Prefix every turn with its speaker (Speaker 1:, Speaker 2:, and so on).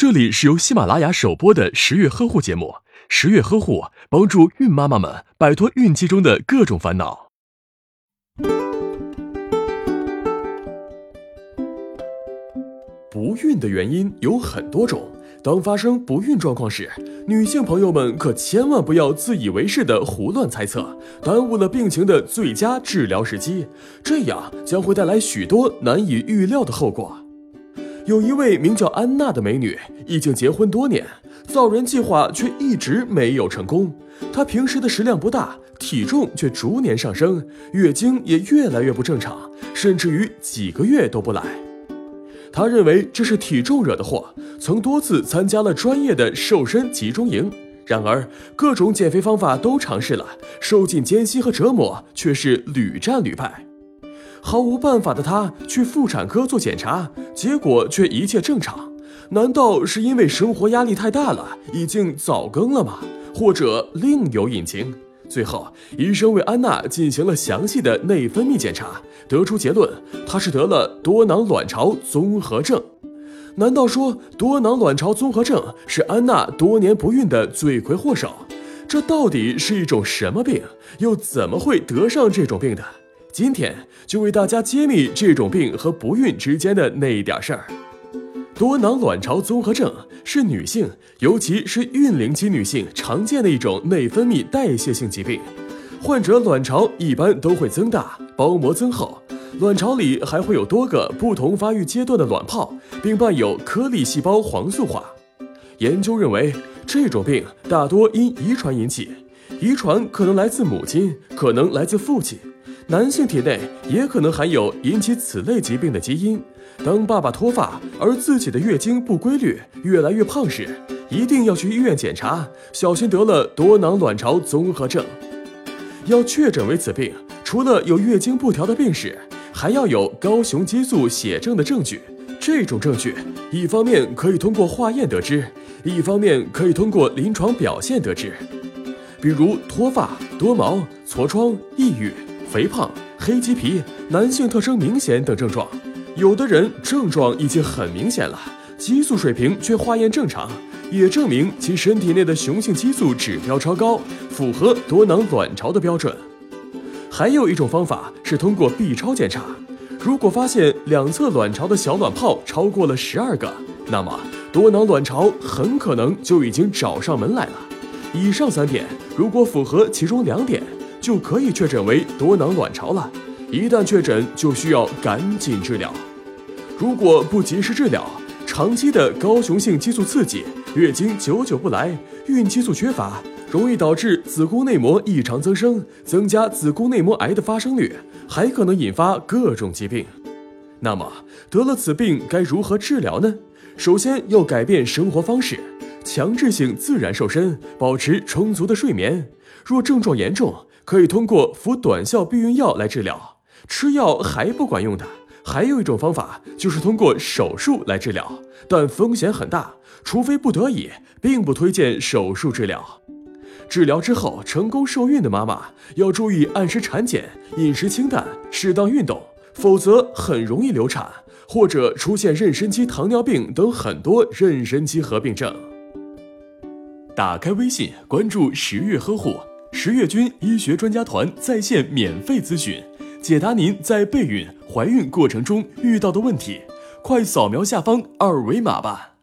Speaker 1: 这里是由喜马拉雅首播的十月呵护节目，十月呵护帮助孕妈妈们摆脱孕期中的各种烦恼。不孕的原因有很多种，当发生不孕状况时，女性朋友们可千万不要自以为是的胡乱猜测，耽误了病情的最佳治疗时机，这样将会带来许多难以预料的后果。有一位名叫安娜的美女，已经结婚多年，造人计划却一直没有成功。她平时的食量不大，体重却逐年上升，月经也越来越不正常，甚至于几个月都不来。她认为这是体重惹的祸，曾多次参加了专业的瘦身集中营，然而各种减肥方法都尝试了，受尽艰辛和折磨，却是屡战屡败。毫无办法的她去妇产科做检查，结果却一切正常。难道是因为生活压力太大了，已经早更了吗？或者另有隐情？最后，医生为安娜进行了详细的内分泌检查，得出结论，她是得了多囊卵巢综合症。难道说多囊卵巢综合症是安娜多年不孕的罪魁祸首？这到底是一种什么病？又怎么会得上这种病的？今天就为大家揭秘这种病和不孕之间的那一点事儿。多囊卵巢综合症是女性，尤其是孕龄期女性常见的一种内分泌代谢性疾病。患者卵巢一般都会增大，包膜增厚，卵巢里还会有多个不同发育阶段的卵泡，并伴有颗粒细胞黄素化。研究认为，这种病大多因遗传引起，遗传可能来自母亲，可能来自父亲。男性体内也可能含有引起此类疾病的基因。当爸爸脱发而自己的月经不规律、越来越胖时，一定要去医院检查，小心得了多囊卵巢综合症。要确诊为此病，除了有月经不调的病史，还要有高雄激素血症的证据。这种证据一方面可以通过化验得知，一方面可以通过临床表现得知，比如脱发、多毛、痤疮、抑郁。肥胖、黑鸡皮、男性特征明显等症状，有的人症状已经很明显了，激素水平却化验正常，也证明其身体内的雄性激素指标超高，符合多囊卵巢的标准。还有一种方法是通过 B 超检查，如果发现两侧卵巢的小卵泡超过了十二个，那么多囊卵巢很可能就已经找上门来了。以上三点如果符合其中两点。就可以确诊为多囊卵巢了。一旦确诊，就需要赶紧治疗。如果不及时治疗，长期的高雄性激素刺激，月经久久不来，孕激素缺乏，容易导致子宫内膜异常增生，增加子宫内膜癌的发生率，还可能引发各种疾病。那么，得了此病该如何治疗呢？首先要改变生活方式，强制性自然瘦身，保持充足的睡眠。若症状严重，可以通过服短效避孕药来治疗，吃药还不管用的，还有一种方法就是通过手术来治疗，但风险很大，除非不得已，并不推荐手术治疗。治疗之后成功受孕的妈妈要注意按时产检，饮食清淡，适当运动，否则很容易流产或者出现妊娠期糖尿病等很多妊娠期合并症。打开微信，关注十月呵护。十月军医学专家团在线免费咨询，解答您在备孕、怀孕过程中遇到的问题。快扫描下方二维码吧。